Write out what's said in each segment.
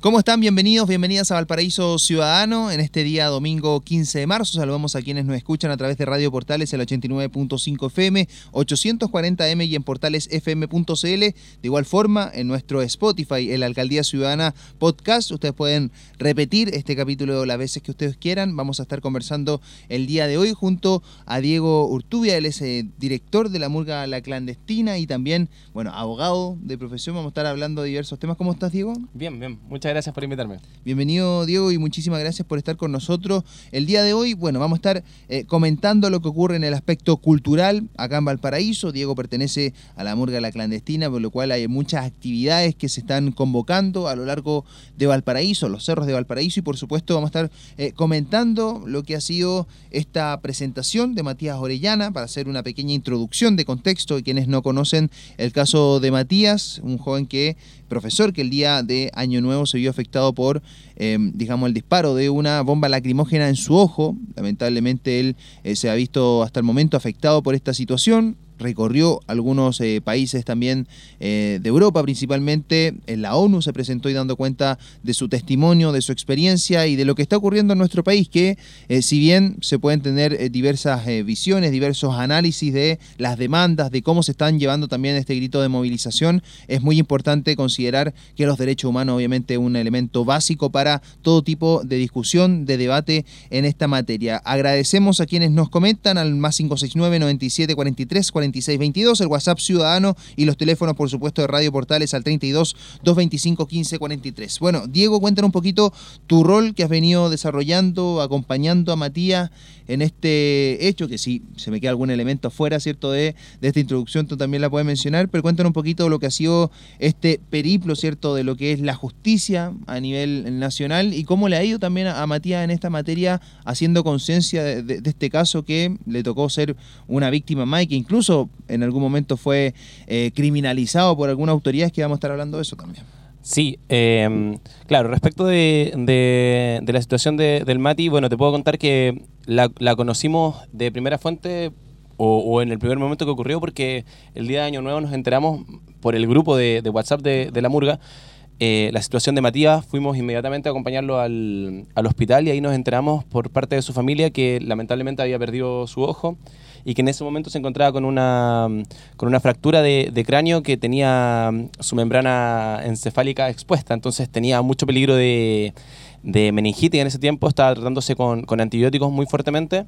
¿Cómo están? Bienvenidos, bienvenidas a Valparaíso Ciudadano en este día domingo 15 de marzo. Saludamos a quienes nos escuchan a través de Radio Portales el 89.5 FM, 840M y en portales fm.cl. De igual forma, en nuestro Spotify, el Alcaldía Ciudadana Podcast, ustedes pueden repetir este capítulo las veces que ustedes quieran. Vamos a estar conversando el día de hoy junto a Diego Urtubia, él es eh, director de la Murga La Clandestina y también, bueno, abogado de profesión. Vamos a estar hablando de diversos temas. ¿Cómo estás, Diego? Bien, bien. Muchas gracias por invitarme. Bienvenido Diego y muchísimas gracias por estar con nosotros. El día de hoy, bueno, vamos a estar eh, comentando lo que ocurre en el aspecto cultural acá en Valparaíso. Diego pertenece a la Murga La Clandestina, por lo cual hay muchas actividades que se están convocando a lo largo de Valparaíso, los cerros de Valparaíso y por supuesto vamos a estar eh, comentando lo que ha sido esta presentación de Matías Orellana para hacer una pequeña introducción de contexto de quienes no conocen el caso de Matías, un joven que profesor que el día de Año Nuevo se vio afectado por, em, digamos, el disparo de una bomba lacrimógena en su ojo. Lamentablemente él eh, se ha visto hasta el momento afectado por esta situación recorrió algunos eh, países también eh, de Europa principalmente. En la ONU se presentó y dando cuenta de su testimonio, de su experiencia y de lo que está ocurriendo en nuestro país, que eh, si bien se pueden tener diversas visiones, diversos análisis de las demandas, de cómo se están llevando también este grito de movilización, es muy importante considerar que los derechos humanos obviamente es un elemento básico para todo tipo de discusión, de debate en esta materia. Agradecemos a quienes nos comentan al más 569 97 43 2622, el WhatsApp ciudadano y los teléfonos, por supuesto, de Radio Portales al 32 225 1543. Bueno, Diego, cuéntanos un poquito tu rol que has venido desarrollando, acompañando a Matías en este hecho, que si se me queda algún elemento afuera, ¿cierto?, de, de esta introducción, tú también la puedes mencionar, pero cuéntanos un poquito lo que ha sido este periplo, ¿cierto?, de lo que es la justicia a nivel nacional y cómo le ha ido también a, Matías en esta materia haciendo conciencia de, este caso que le tocó ser una víctima más y incluso en algún momento fue eh, criminalizado por algunas autoridades que vamos a estar hablando de eso también. Sí, em, claro, respecto de, la situación del Mati, bueno, te puedo contar que la, conocimos de primera fuente o, en el primer momento que ocurrió porque el día de Año Nuevo nos enteramos por el grupo de, WhatsApp de, La Murga eh, la situación de Matías, fuimos inmediatamente a acompañarlo al, al, hospital y ahí nos enteramos por parte de su familia que lamentablemente había perdido su ojo y que en ese momento se encontraba con una, con una fractura de, cráneo que tenía su membrana encefálica expuesta, entonces tenía mucho peligro de, de meningitis en ese tiempo, estaba tratándose con antibióticos muy fuertemente.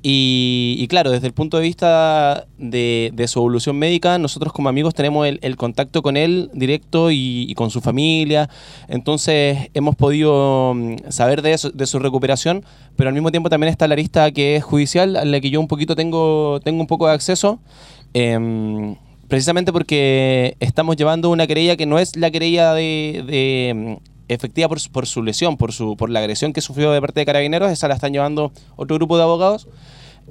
Y, claro, desde el punto de vista de, su evolución médica, nosotros como amigos tenemos el, contacto con él directo y, con su familia. Entonces hemos podido mm, saber de, de su recuperación, pero al mismo tiempo también está la lista que es judicial, a la que yo un poquito tengo, tengo un poco de acceso. Em, precisamente porque estamos llevando una querella que no es la querella de efectiva por, su lesión, por, su, por la agresión que sufrió de parte de carabineros, esa la están llevando otro grupo de abogados.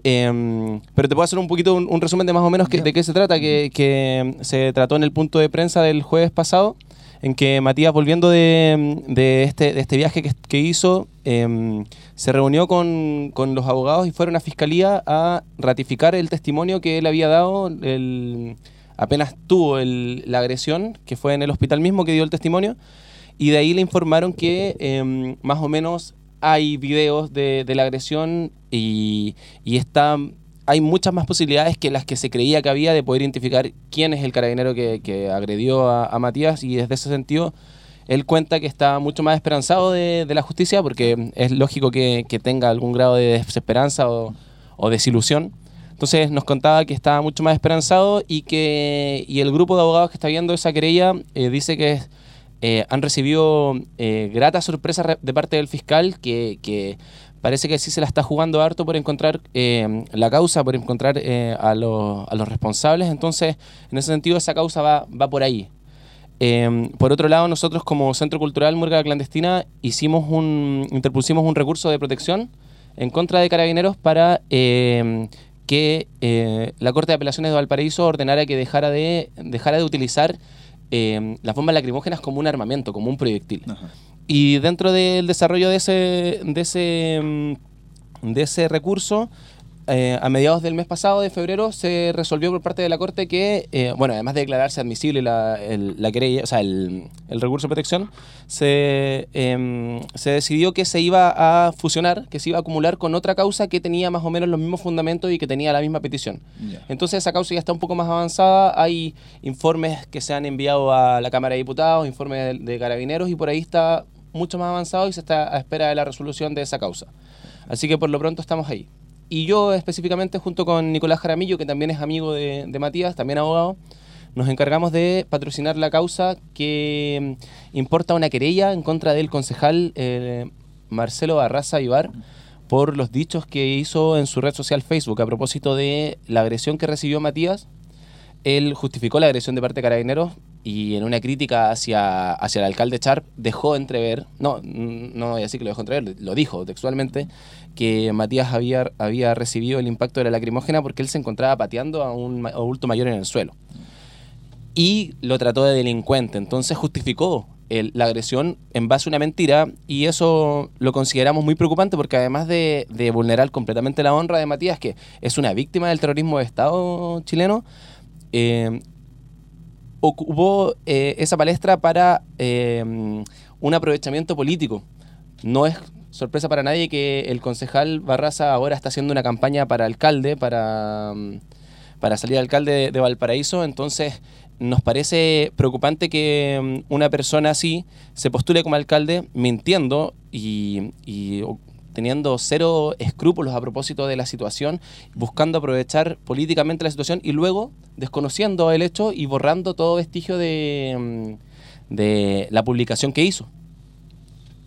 Em, pero te puedo hacer un poquito un, resumen de más o menos de qué se trata, que, se trató en el punto de prensa del jueves pasado, en que Matías, volviendo de, de, este, este, viaje que, hizo, em, se reunió con, con, los abogados y fueron a fiscalía a ratificar el testimonio que él había dado. El, apenas tuvo la agresión, que fue en el hospital mismo que dio el testimonio, y de ahí le informaron que em, más o menos hay videos de, la agresión y, y está, hay muchas más posibilidades que las que se creía que había de poder identificar quién es el carabinero que, agredió a, Matías y desde ese sentido él cuenta que está mucho más esperanzado de, la justicia porque es lógico que, tenga algún grado de desesperanza o, desilusión. Entonces nos contaba que estaba mucho más esperanzado y que y el grupo de abogados que está viendo esa querella eh, dice que es eh, han recibido eh, gratas sorpresas de parte del fiscal que, parece que sí se la está jugando harto por encontrar eh, la causa, por encontrar a, los responsables. Entonces, en ese sentido, esa causa va, va por ahí. por otro lado, nosotros como Centro Cultural Murga Clandestina hicimos un, interpusimos un recurso de protección en contra de carabineros para que la Corte de Apelaciones de Valparaíso ordenara que dejara de, dejara de utilizar eh, las bombas lacrimógenas como un armamento, como un proyectil. Y dentro del desarrollo de ese, de ese, mm, de ese recurso, eh, a mediados del mes pasado, de febrero, se resolvió por parte de la Corte que, eh, bueno, además de declararse admisible la, la querella, o sea, el, el, recurso de protección, se, em, se decidió que se iba a fusionar, que se iba a acumular con otra causa que tenía más o menos los mismos fundamentos y que tenía la misma petición. Entonces esa causa ya está un poco más avanzada, hay informes que se han enviado a la Cámara de Diputados, informes de, de carabineros y por ahí está mucho más avanzado y se está a espera de la resolución de esa causa. Así que por lo pronto estamos ahí. Y yo específicamente junto con Nicolás Jaramillo, que también es amigo de, Matías, también abogado, nos encargamos de patrocinar la causa que mm, importa una querella en contra del concejal eh, Marcelo Barraza Ibar por los dichos que hizo en su red social Facebook a propósito de la agresión que recibió Matías. Él justificó la agresión de parte de Carabineros y en una crítica hacia, hacia el alcalde Charp dejó entrever, no, no voy a decir que lo dejó entrever, lo dijo textualmente, que Matías había, había recibido el impacto de la lacrimógena porque él se encontraba pateando a un adulto mayor en el suelo. Y lo trató de delincuente, entonces justificó la agresión en base a una mentira y eso lo consideramos muy preocupante porque además de, vulnerar completamente la honra de Matías, que es una víctima del terrorismo de Estado chileno, eh, ocupó eh, esa palestra para eh, un aprovechamiento político. No es sorpresa para nadie que el concejal Barraza ahora está haciendo una campaña para alcalde, para, mm, para salir alcalde de, Valparaíso, entonces nos parece preocupante que mm, una persona así se postule como alcalde mintiendo y, y teniendo cero escrúpulos a propósito de la situación, buscando aprovechar políticamente la situación y luego desconociendo el hecho y borrando todo vestigio de, mm, de la publicación que hizo.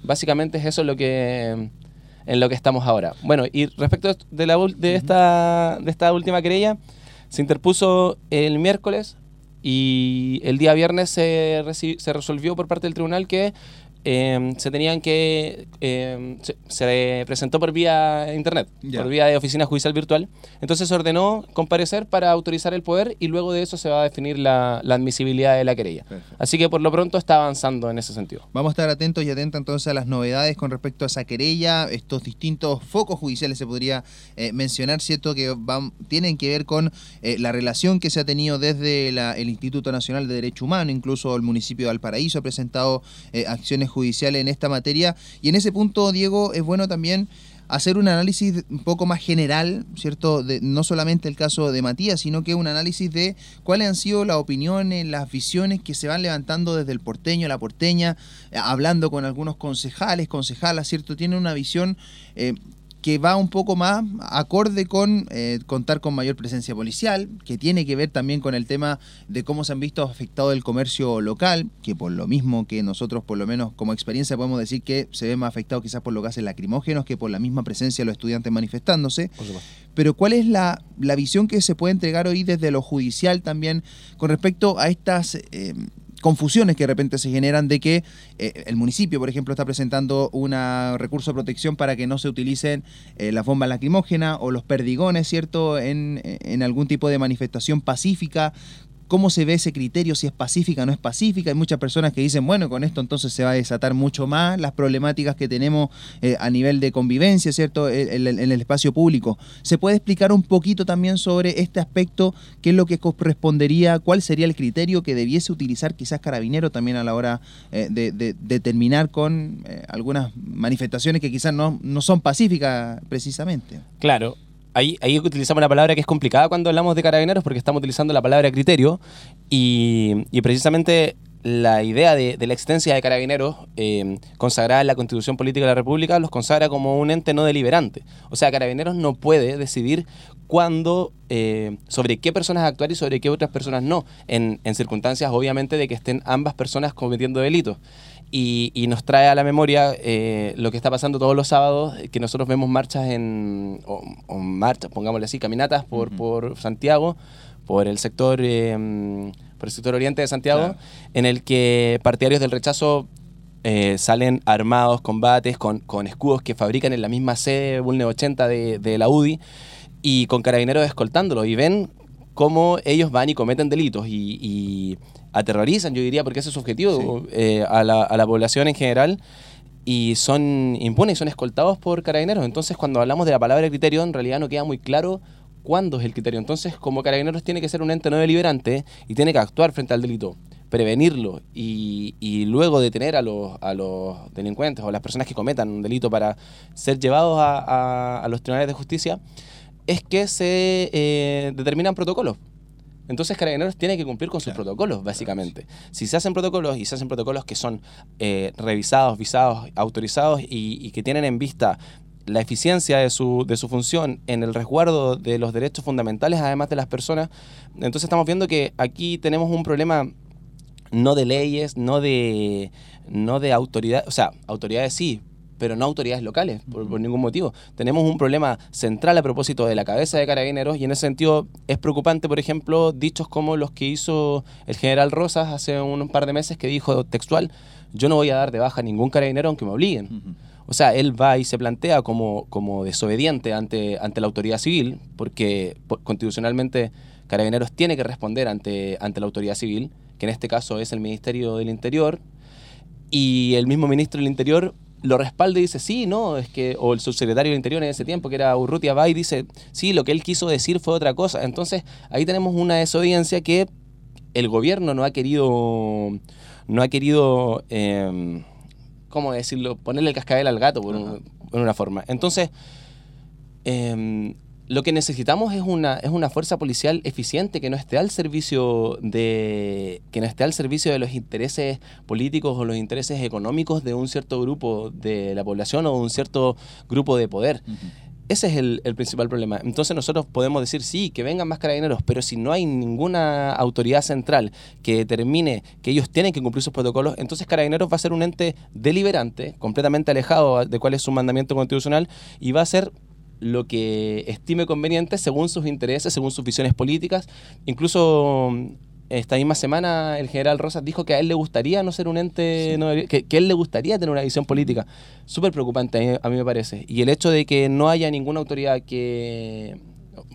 Básicamente es eso lo que en lo que estamos ahora. Bueno, y respecto de, la, de, esta, de esta última querella, se interpuso el miércoles y el día viernes se, se resolvió por parte del tribunal que Em, se tenían que em, se, presentó por vía internet, por vía de oficina judicial virtual. Entonces se ordenó comparecer para autorizar el poder y luego de eso se va a definir la, admisibilidad de la querella. Así que por lo pronto está avanzando en ese sentido. Vamos a estar atentos y atentos entonces a las novedades con respecto a esa querella, estos distintos focos judiciales se podría eh, mencionar, ¿cierto? Que van, tienen que ver con eh, la relación que se ha tenido desde el Instituto Nacional de Derecho Humano, incluso el municipio de Valparaíso ha presentado eh, acciones judicial en esta materia. Y en ese punto, Diego, es bueno también hacer un análisis un poco más general, ¿cierto? De, no solamente el caso de Matías, sino que un análisis de cuáles han sido las opiniones, las visiones que se van levantando desde el porteño, la porteña, eh, hablando con algunos concejales, concejalas, ¿cierto? Tienen una visión eh, que va un poco más acorde con eh, contar con mayor presencia policial, que tiene que ver también con el tema de cómo se han visto afectado el comercio local, que por lo mismo que nosotros por lo menos como experiencia podemos decir que se ve más afectado quizás por lo que hacen lacrimógenos que por la misma presencia de los estudiantes manifestándose. Pero ¿cuál es la, la, visión que se puede entregar hoy desde lo judicial también con respecto a estas... Eh, confusiones que de repente se generan de que eh, el municipio, por ejemplo, está presentando un recurso de protección para que no se utilicen eh, las bombas lacrimógenas o los perdigones, ¿cierto?, en, en algún tipo de manifestación pacífica cómo se ve ese criterio, si es pacífica o no es pacífica. Hay muchas personas que dicen, bueno, con esto entonces se va a desatar mucho más las problemáticas que tenemos eh, a nivel de convivencia, ¿cierto?, en, el espacio público. ¿Se puede explicar un poquito también sobre este aspecto? ¿Qué es lo que correspondería? ¿Cuál sería el criterio que debiese utilizar quizás Carabinero también a la hora eh, de, terminar con eh, algunas manifestaciones que quizás no, no son pacíficas precisamente? Claro, ahí, ahí utilizamos una palabra que es complicada cuando hablamos de carabineros porque estamos utilizando la palabra criterio y, precisamente la idea de, la existencia de carabineros eh, consagrada en la Constitución Política de la República los consagra como un ente no deliberante. O sea, carabineros no puede decidir cuándo, eh, sobre qué personas actuar y sobre qué otras personas no, en circunstancias obviamente de que estén ambas personas cometiendo delitos y, nos trae a la memoria eh, lo que está pasando todos los sábados, que nosotros vemos marchas en, o, marchas, pongámosle así, caminatas por, por Santiago, por el sector, em, por el sector oriente de Santiago, en el que partidarios del rechazo eh, salen armados, combates, con, con, escudos que fabrican en la misma sede Bulne 80 de, de la UDI y con carabineros escoltándolo y ven cómo ellos van y cometen delitos y, aterrorizan, yo diría, porque ese es su objetivo, eh, a, la, población en general. y son impunes y son escoltados por carabineros. Entonces, cuando hablamos de la palabra criterio, en realidad no queda muy claro cuándo es el criterio. Entonces, como carabineros tiene que ser un ente no deliberante y tiene que actuar frente al delito, prevenirlo y, y luego detener a los, a los delincuentes o las personas que cometan un delito para ser llevados a, a- a los tribunales de justicia, es que se eh, determinan protocolos. Entonces Carabineros tiene que cumplir con sus Claro. protocolos, básicamente. Si se hacen protocolos y se hacen protocolos que son eh, revisados, visados, autorizados y, y que tienen en vista la eficiencia de su, de su función en el resguardo de los derechos fundamentales, además de las personas, entonces estamos viendo que aquí tenemos un problema no de leyes, no de, no de autoridades, o sea, autoridades sí, pero no autoridades locales, por, por ningún motivo. Tenemos un problema central a propósito de la cabeza de carabineros y en ese sentido es preocupante, por ejemplo, dichos como los que hizo el general Rosas hace un par de meses que dijo textual, yo no voy a dar de baja a ningún carabinero aunque me obliguen. O sea, él va y se plantea como, como desobediente ante, ante la autoridad civil, porque po- constitucionalmente Carabineros tiene que responder ante, ante la autoridad civil, que en este caso es el Ministerio del Interior, y el mismo ministro del Interior lo respalda y dice, sí, no, es que, o el subsecretario del Interior en ese tiempo, que era Urrutia va y dice, sí, lo que él quiso decir fue otra cosa. Entonces, ahí tenemos una desobediencia que el gobierno no ha querido, no ha querido, eh, ¿cómo decirlo? Ponerle el cascabel al gato, por, un- Ajá. por una forma. Entonces, eh, lo que necesitamos es una, es una fuerza policial eficiente que no esté al servicio de que no esté al servicio de los intereses políticos o los intereses económicos de un cierto grupo de la población o de un cierto grupo de poder. Ese es el, el principal problema. Entonces nosotros podemos decir, sí, que vengan más carabineros, pero si no hay ninguna autoridad central que determine que ellos tienen que cumplir sus protocolos, entonces carabineros va a ser un ente deliberante, completamente alejado de cuál es su mandamiento constitucional, y va a ser lo que estime conveniente según sus intereses, según sus visiones políticas. Incluso mm, esta misma semana el general Rosas dijo que a él le gustaría no ser un ente, no que, que él le gustaría tener una visión política. Súper preocupante a mí, a mí me parece. Y el hecho de que no haya ninguna autoridad que,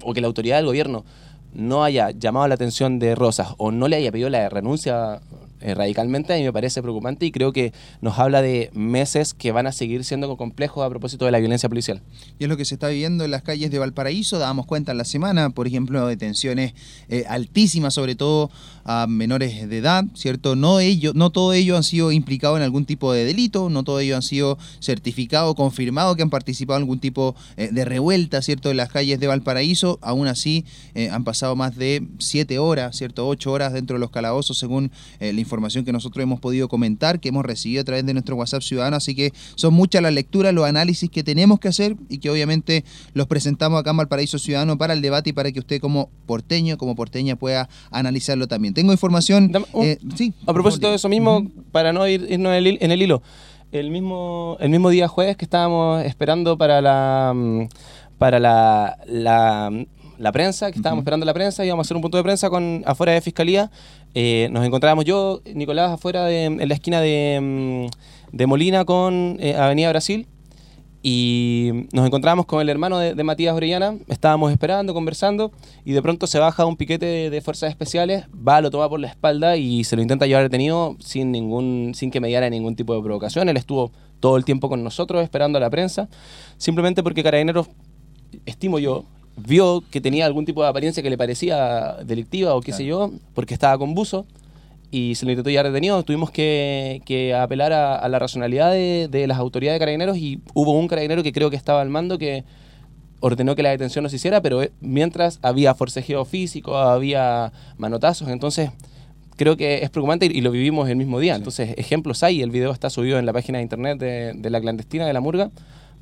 o que la autoridad del gobierno no haya llamado la atención de Rosas o no le haya pedido la renuncia eh, radicalmente, a mí me parece preocupante y creo que nos habla de meses que van a seguir siendo complejos a propósito de la violencia policial. Y es lo que se está viviendo en las calles de Valparaíso. Dábamos cuenta en la semana, por ejemplo, de tensiones eh, altísimas, sobre todo a menores de edad, ¿cierto? No, ellos, no todos ellos han sido implicados en algún tipo de delito, no todos ellos han sido certificados, confirmados que han participado en algún tipo eh, de revuelta, ¿cierto? En las calles de Valparaíso. Aún así, eh, han pasado más de siete horas, ¿cierto? Ocho horas dentro de los calabozos, según la información que nosotros hemos podido comentar, que hemos recibido a través de nuestro WhatsApp ciudadano. Así que son muchas las lecturas, los análisis que tenemos que hacer y que obviamente los presentamos acá en Valparaíso Ciudadano para el debate y para que usted como porteño, como porteña pueda analizarlo también. Tengo información... Eh, sí, A propósito de eso mismo, para no ir, irnos en el, hilo, el mismo, el mismo día jueves que estábamos esperando para la mm, para la, la, la prensa, que estábamos esperando la prensa, íbamos a hacer un punto de prensa con afuera de fiscalía. eh, nos encontrábamos yo, Nicolás, afuera de, en la esquina de, mm, de Molina con eh, Avenida Brasil. Y nos encontramos con el hermano de, de Matías Orellana, estábamos esperando, conversando, y de pronto se baja un piquete de, de fuerzas especiales, va, lo toma por la espalda y se lo intenta llevar detenido sin, ningún, sin que mediara ningún tipo de provocación. Él estuvo todo el tiempo con nosotros esperando a la prensa, simplemente porque Carabineros, estimo yo, vio que tenía algún tipo de apariencia que le parecía delictiva o qué sé yo, porque estaba con buzo y se lo intentó llevar detenido. Tuvimos que, que apelar a, a la racionalidad de, de las autoridades de carabineros y hubo un carabinero que creo que estaba al mando que ordenó que la detención no se hiciera, pero eh, mientras había forcejeo físico, había manotazos, entonces creo que es preocupante y, y lo vivimos el mismo día. Entonces, ejemplos hay, el video está subido en la página de internet de, de la clandestina de la murga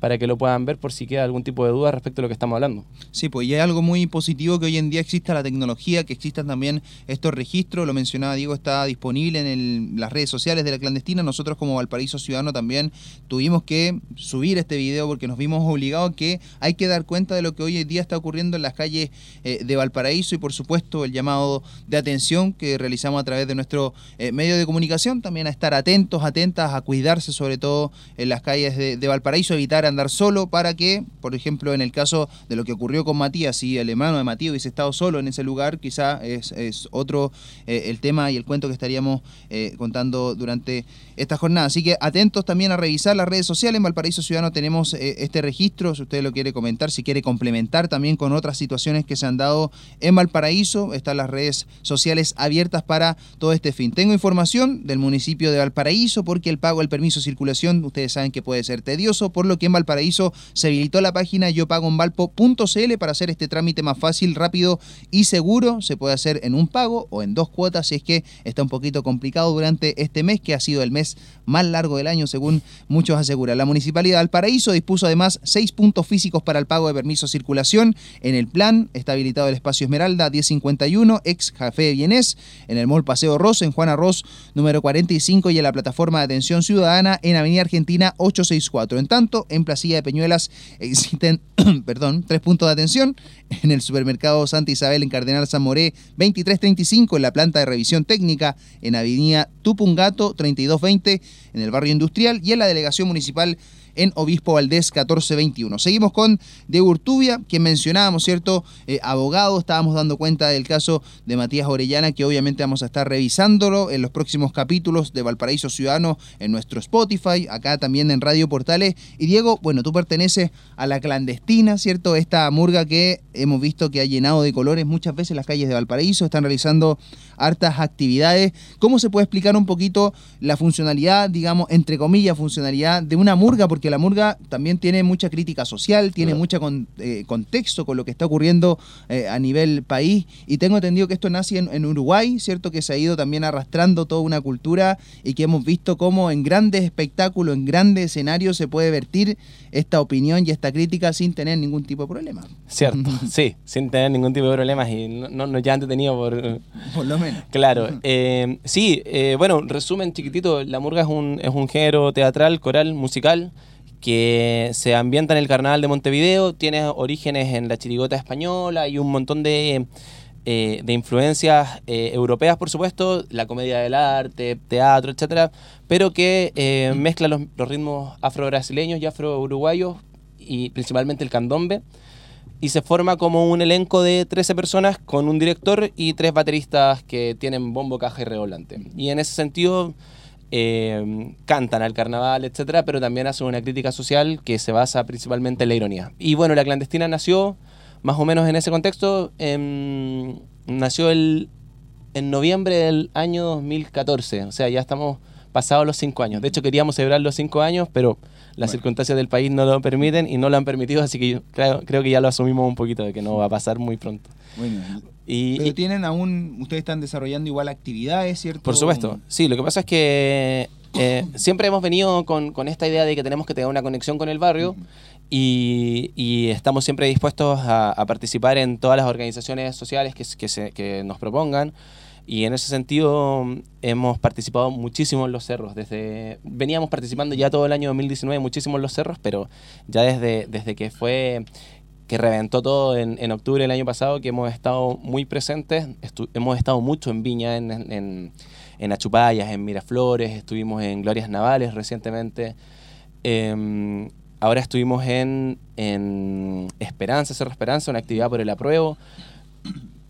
para que lo puedan ver por si queda algún tipo de duda respecto a lo que estamos hablando. Sí, pues y hay algo muy positivo que hoy en día exista la tecnología, que existan también estos registros, lo mencionaba Diego, está disponible en las redes sociales de la clandestina. Nosotros como Valparaíso Ciudadano también tuvimos que subir este video porque nos vimos obligados que hay que dar cuenta de lo que hoy en día está ocurriendo en las calles eh, de Valparaíso y por supuesto el llamado de atención que realizamos a través de nuestro eh, medio de comunicación, también a estar atentos, atentas, a cuidarse sobre todo en las calles de, de Valparaíso, evitar andar solo para que, por ejemplo, en el caso de lo que ocurrió con Matías, si el hermano de Matías hubiese estado solo en ese lugar, quizá es, otro eh, el tema y el cuento que estaríamos eh, contando durante esta jornada. Así que atentos también a revisar las redes sociales. En Valparaíso Ciudadano tenemos eh, este registro, si usted lo quiere comentar, si quiere complementar también con otras situaciones que se han dado en Valparaíso, están las redes sociales abiertas para todo este fin. Tengo información del municipio de Valparaíso porque el pago del permiso de circulación, ustedes saben que puede ser tedioso, por lo que Valparaíso se habilitó la página yo pago en valpo.cl para hacer este trámite más fácil, rápido y seguro. Se puede hacer en un pago o en dos cuotas si es que está un poquito complicado durante este mes, que ha sido el mes más largo del año, según muchos aseguran. La Municipalidad de Valparaíso dispuso además seis puntos físicos para el pago de permiso de circulación. En el plan está habilitado el espacio Esmeralda 1051, ex Café Bienés, en el Mall Paseo Ross, en Juan Arroz número 45 y en la plataforma de atención ciudadana en Avenida Argentina 864. En tanto, en Placilla de Peñuelas existen perdón, tres puntos de atención en el supermercado Santa Isabel en Cardenal San Moré 2335 en la planta de revisión técnica en Avenida Tupungato 3220 en el barrio industrial y en la delegación municipal en Obispo Valdés 1421. Seguimos con Diego Urtubia, quien mencionábamos, ¿cierto? Eh, abogado, estábamos dando cuenta del caso de Matías Orellana, que obviamente vamos a estar revisándolo en los próximos capítulos de Valparaíso Ciudadano en nuestro Spotify, acá también en Radio Portales. Y Diego, bueno, tú perteneces a la clandestina, ¿cierto? Esta murga que hemos visto que ha llenado de colores muchas veces las calles de Valparaíso, están realizando hartas actividades. ¿Cómo se puede explicar un poquito la funcionalidad, digamos, entre comillas, funcionalidad de una murga? Porque la murga también tiene mucha crítica social, tiene mucho eh, contexto con lo que está ocurriendo eh, a nivel país. Y tengo entendido que esto nace en, Uruguay, ¿cierto? Que se ha ido también arrastrando toda una cultura y que hemos visto cómo en grandes espectáculos, en grandes escenarios se puede vertir esta opinión y esta crítica sin tener ningún tipo de problema. Cierto, sí, sin tener ningún tipo de problemas y no, no ya han detenido por... Por lo menos. Claro, eh, sí, bueno, resumen chiquitito, la murga es un, es un género teatral, coral, musical que se ambienta en el Carnaval de Montevideo, tiene orígenes en la chirigota española y un montón de, eh, de influencias eh, europeas, por supuesto, la comedia del arte, teatro, etcétera, pero que eh, mezcla los, ritmos afro-brasileños y afro-uruguayos y principalmente el candombe y se forma como un elenco de 13 personas con un director y tres bateristas que tienen bombo, caja y revolante. Y en ese sentido eh, cantan al carnaval, etcétera, pero también hacen una crítica social que se basa principalmente en la ironía. Y bueno, la clandestina nació más o menos en ese contexto, nació el, en noviembre del año 2014, o sea, ya estamos pasados los cinco años. De hecho, queríamos celebrar los cinco años, pero las circunstancias del país no lo permiten y no lo han permitido, así que creo, creo que ya lo asumimos un poquito de que no va a pasar muy pronto. Bueno, y, Pero tienen aún, ustedes están desarrollando igual actividades, ¿cierto? Por supuesto, sí, lo que pasa es que eh, siempre hemos venido con, con, esta idea de que tenemos que tener una conexión con el barrio y, y, estamos siempre dispuestos a, participar en todas las organizaciones sociales que, que, se, que nos propongan. Y en ese sentido hemos participado muchísimo en los cerros. Desde veníamos participando ya todo el año 2019 muchísimo en los cerros, pero ya desde, desde que fue que reventó todo en, en, octubre del año pasado, que hemos estado muy presentes, hemos estado mucho en Viña, en, en, en, Achupayas, en Miraflores, estuvimos en Glorias Navales recientemente, em, ahora estuvimos en, en Esperanza, Cerro Esperanza, una actividad por el apruebo,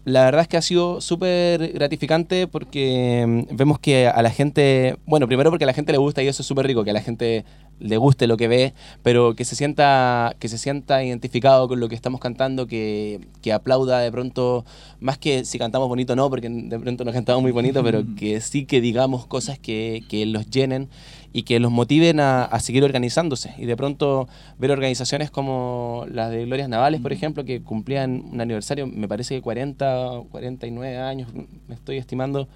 la verdad es que ha sido súper gratificante porque mm, vemos que a la gente, bueno, primero porque a la gente le gusta y eso es súper rico, que a la gente le guste lo que ve, pero que se sienta, que se sienta identificado con lo que estamos cantando, que, que aplauda de pronto, más que si cantamos bonito no, porque de pronto no cantamos muy bonito, pero que sí que digamos cosas que, que los llenen y que los motiven a, a, seguir organizándose. Y de pronto ver organizaciones como las de Glorias Navales, por ejemplo, que cumplían un aniversario, me parece que 40, 49 años, me estoy estimando,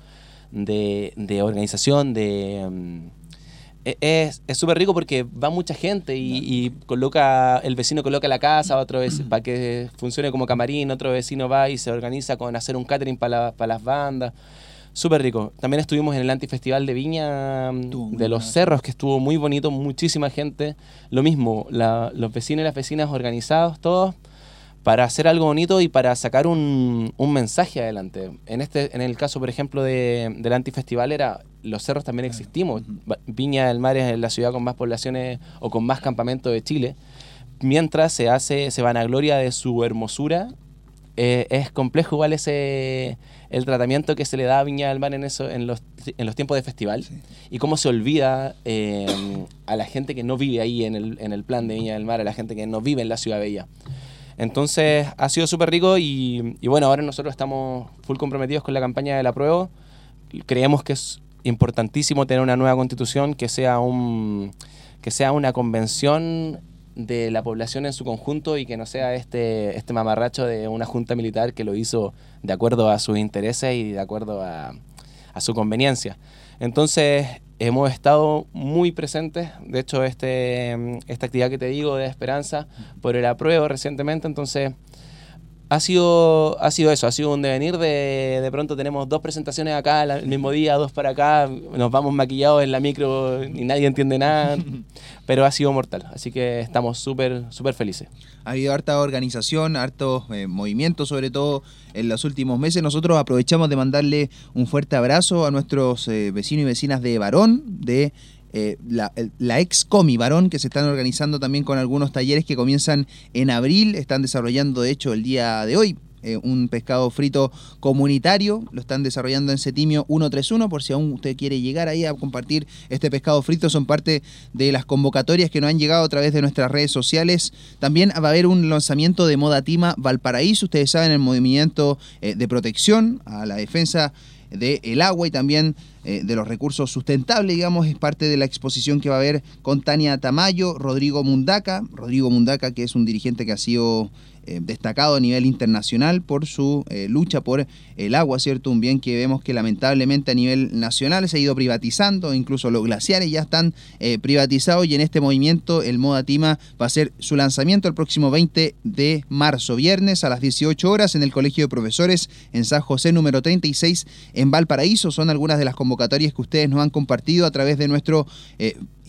de, de organización, de... Mm, e, es súper rico porque va mucha gente y, coloca, el vecino coloca la casa, otro vez para que funcione como camarín, otro vecino va y se organiza con hacer un catering para las bandas. Súper rico. También estuvimos en el Antifestival de Viña mm, de los Cerros, que estuvo muy bonito, muchísima gente. Lo mismo, los vecinos y las vecinas organizados, todos, para hacer algo bonito y para sacar un, mensaje adelante. En, este, en el caso, por ejemplo, de, del Antifestival era los cerros también existimos. Viña del Mar es la ciudad con más poblaciones o con más campamentos de Chile. Mientras se hace, se vanagloria de su hermosura, eh, es complejo igual ese el tratamiento que se le da a Viña del Mar en eso en los, en los tiempos de festival y cómo se olvida eh, a la gente que no vive ahí en el, en el plan de Viña del Mar, a la gente que no vive en la ciudad bella. Entonces ha sido súper rico y, y, bueno, ahora nosotros estamos full comprometidos con la campaña de la prueba. Creemos que es importantísimo tener una nueva constitución que sea, un, que sea una convención de la población en su conjunto y que no sea este, este mamarracho de una junta militar que lo hizo de acuerdo a sus intereses y de acuerdo a, a su conveniencia. Entonces, hemos estado muy presentes, de hecho, este, esta actividad que te digo de esperanza por el apruebo recientemente, entonces ha sido, ha sido eso, ha sido un devenir de, de pronto tenemos dos presentaciones acá el mismo día, dos para acá, nos vamos maquillados en la micro y nadie entiende nada, pero ha sido mortal, así que estamos súper, súper felices. Ha habido harta organización, harto eh, movimiento, sobre todo en los últimos meses. Nosotros aprovechamos de mandarle un fuerte abrazo a nuestros eh, vecinos y vecinas de Varón, de eh, la, la, ex Comi Varón, que se están organizando también con algunos talleres que comienzan en abril, están desarrollando de hecho el día de hoy. Eh, un pescado frito comunitario, lo están desarrollando en Setimio 131, por si aún usted quiere llegar ahí a compartir este pescado frito, son parte de las convocatorias que nos han llegado a través de nuestras redes sociales. También va a haber un lanzamiento de Moda Tima Valparaíso, ustedes saben, el movimiento eh, de protección a la defensa del agua y también eh, de los recursos sustentables, digamos, es parte de la exposición que va a haber con Tania Tamayo, Rodrigo Mundaca, Rodrigo Mundaca que es un dirigente que ha sido eh, destacado a nivel internacional por su eh, lucha por el agua, ¿cierto? Un bien que vemos que lamentablemente a nivel nacional se ha ido privatizando, incluso los glaciares ya están eh, privatizados y en este movimiento el Moda Tima va a ser su lanzamiento el próximo 20 de marzo, viernes a las 18 horas en el Colegio de Profesores en San José número 36 en Valparaíso. Son algunas de las convocatorias que ustedes nos han compartido a través de nuestro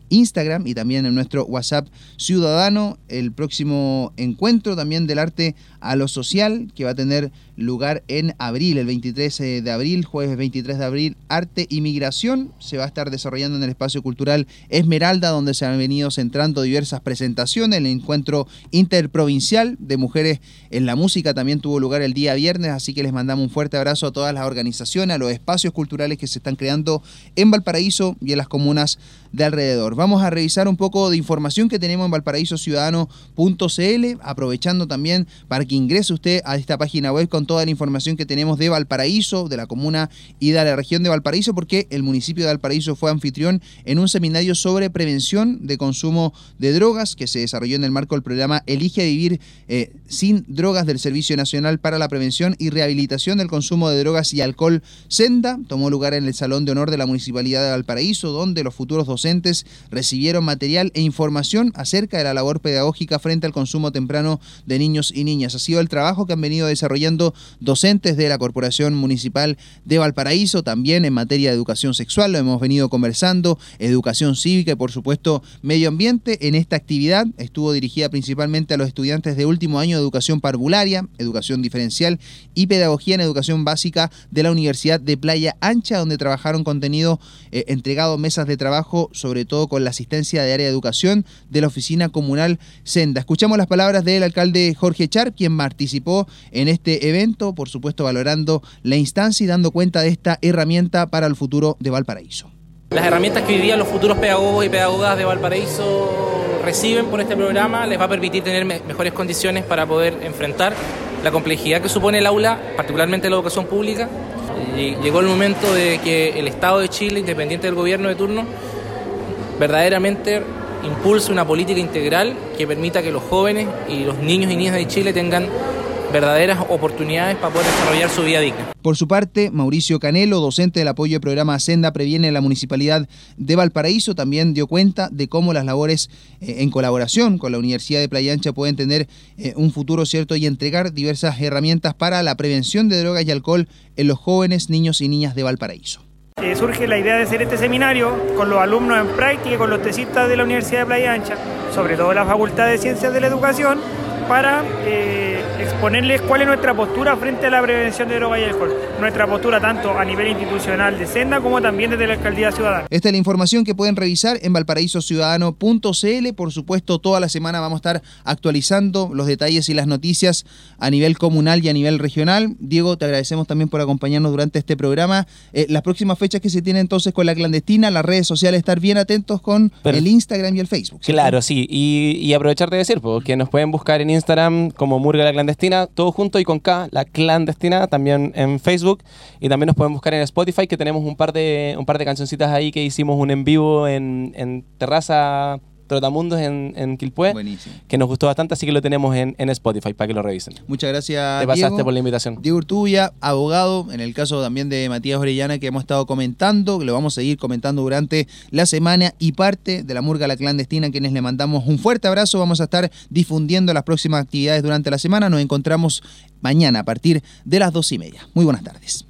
Instagram y también en nuestro WhatsApp ciudadano. El próximo encuentro también del arte a lo social que va a tener lugar en abril, el 23 eh, de abril, jueves 23 de abril, arte y migración. Se va a estar desarrollando en el espacio cultural Esmeralda, donde se han venido centrando diversas presentaciones. El encuentro interprovincial de mujeres en la música también tuvo lugar el día viernes, así que les mandamos un fuerte abrazo a todas las organizaciones, a los espacios culturales que se están creando en Valparaíso y en las comunas de alrededor. Vamos a revisar un poco de información que tenemos en valparaísociudadano.cl, aprovechando también para que ingrese usted a esta página web con toda la información que tenemos de Valparaíso, de la comuna y de la región de Valparaíso, porque el municipio de Valparaíso fue anfitrión en un seminario sobre prevención de consumo de drogas que se desarrolló en el marco del programa Elige Vivir eh, sin Drogas del Servicio Nacional para la Prevención y Rehabilitación del Consumo de Drogas y Alcohol Senda. Tomó lugar en el Salón de Honor de la Municipalidad de Valparaíso, donde los futuros docentes recibieron material e información acerca de la labor pedagógica frente al consumo temprano de niños y niñas. Ha sido el trabajo que han venido desarrollando docentes de la Corporación Municipal de Valparaíso, también en materia de educación sexual, lo hemos venido conversando, educación cívica y por supuesto medio ambiente. En esta actividad estuvo dirigida principalmente a los estudiantes de último año de educación parvularia, educación diferencial y pedagogía en educación básica de la Universidad de Playa Ancha, donde trabajaron contenido eh, entregado mesas de trabajo, sobre todo con la asistencia de área de educación de la oficina comunal Senda. Escuchamos las palabras del alcalde Jorge Char, quien participó en este evento, por supuesto valorando la instancia y dando cuenta de esta herramienta para el futuro de Valparaíso. Las herramientas que hoy día los futuros pedagogos y pedagogas de Valparaíso reciben por este programa les va a permitir tener mejores condiciones para poder enfrentar la complejidad que supone el aula, particularmente la educación pública. Llegó el momento de que el Estado de Chile, independiente del gobierno de turno, verdaderamente impulse una política integral que permita que los jóvenes y los niños y niñas de Chile tengan verdaderas oportunidades para poder desarrollar su vida digna. Por su parte, Mauricio Canelo, docente del apoyo del programa Senda Previene la Municipalidad de Valparaíso, también dio cuenta de cómo las labores eh, en colaboración con la Universidad de Playa Ancha pueden tener eh, un futuro cierto y entregar diversas herramientas para la prevención de drogas y alcohol en los jóvenes, niños y niñas de Valparaíso. Eh, surge la idea de hacer este seminario con los alumnos en práctica y con los tesistas de la Universidad de Playa Ancha, sobre todo la Facultad de Ciencias de la Educación, para eh, exponerles cuál es nuestra postura frente a la prevención de droga y alcohol. Nuestra postura tanto a nivel institucional de Senda como también desde la Alcaldía Ciudadana. Esta es la información que pueden revisar en valparaísociudadano.cl. Por supuesto, toda la semana vamos a estar actualizando los detalles y las noticias a nivel comunal y a nivel regional. Diego, te agradecemos también por acompañarnos durante este programa. Eh, las próximas fechas que se tienen entonces con la clandestina, las redes sociales, estar bien atentos con Pero- el Instagram y el Facebook. Claro, sí. Y, y aprovechar de decir, pues, que nos pueden buscar en Instagram como Murga la Clandestina, todo junto y con K, la Clandestina, también en Facebook. Y también nos pueden buscar en Spotify, que tenemos un par de, un par de cancioncitas ahí que hicimos un en vivo en, en Terraza Trotamundos en, en Quilpué, Buenísimo. que nos gustó bastante, así que lo tenemos en, en Spotify para que lo revisen. Muchas gracias. Te pasaste Diego. por la invitación. Diego Urtubia, abogado, en el caso también de Matías Orellana, que hemos estado comentando, que lo vamos a seguir comentando durante la semana y parte de la Murga La Clandestina, a quienes le mandamos un fuerte abrazo. Vamos a estar difundiendo las próximas actividades durante la semana. Nos encontramos mañana a partir de las dos y media. Muy buenas tardes.